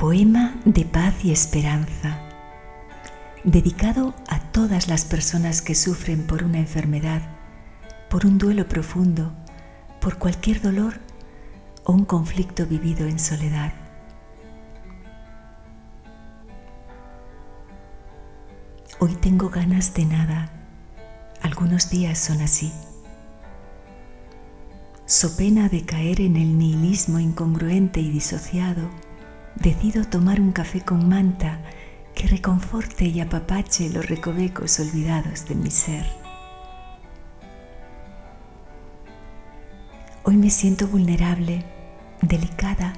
Poema de paz y esperanza, dedicado a todas las personas que sufren por una enfermedad, por un duelo profundo, por cualquier dolor o un conflicto vivido en soledad. Hoy tengo ganas de nada. Algunos días son así. So pena de caer en el nihilismo incongruente y disociado, decido tomar un café con manta que reconforte y apapache los recovecos olvidados de mi ser. Hoy me siento vulnerable, delicada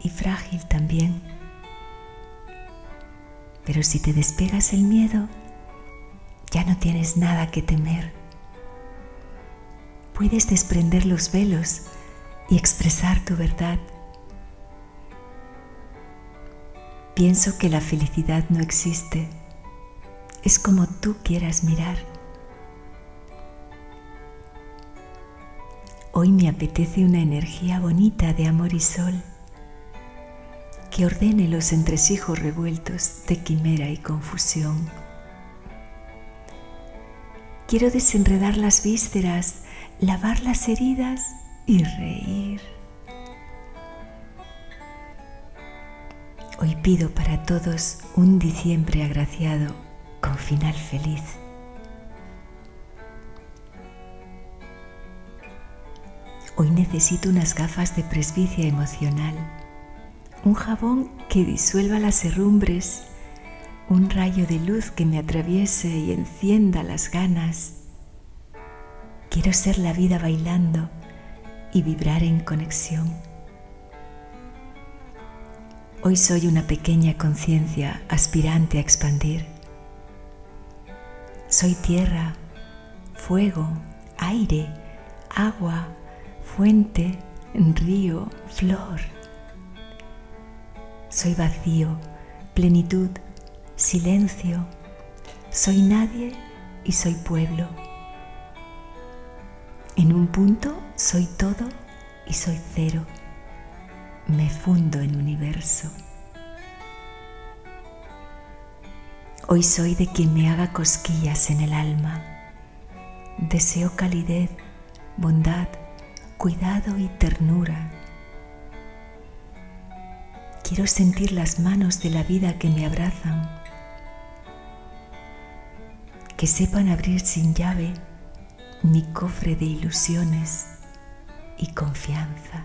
y frágil también pero si te despegas el miedo, ya no tienes nada que temer. Puedes desprender los velos y expresar tu verdad. Pienso que la felicidad no existe. Es como tú quieras mirar. Hoy me apetece una energía bonita de amor y sol que ordene los entresijos revueltos de quimera y confusión. Quiero desenredar las vísceras, lavar las heridas y reír. Hoy pido para todos un diciembre agraciado con final feliz. Hoy necesito unas gafas de presbicia emocional un jabón que disuelva las herrumbres, un rayo de luz que me atraviese y encienda las ganas. Quiero ser la vida bailando y vibrar en conexión. Hoy soy una pequeña conciencia aspirante a expandir. Soy tierra, fuego, aire, agua, fuente, río, flor. Soy vacío, plenitud, silencio. Soy nadie y soy pueblo. En un punto soy todo y soy cero. Me fundo en universo. Hoy soy de quien me haga cosquillas en el alma. Deseo calidez, bondad, cuidado y ternura Quiero sentir las manos de la vida que me abrazan, que sepan abrir sin llave mi cofre de ilusiones y confianza.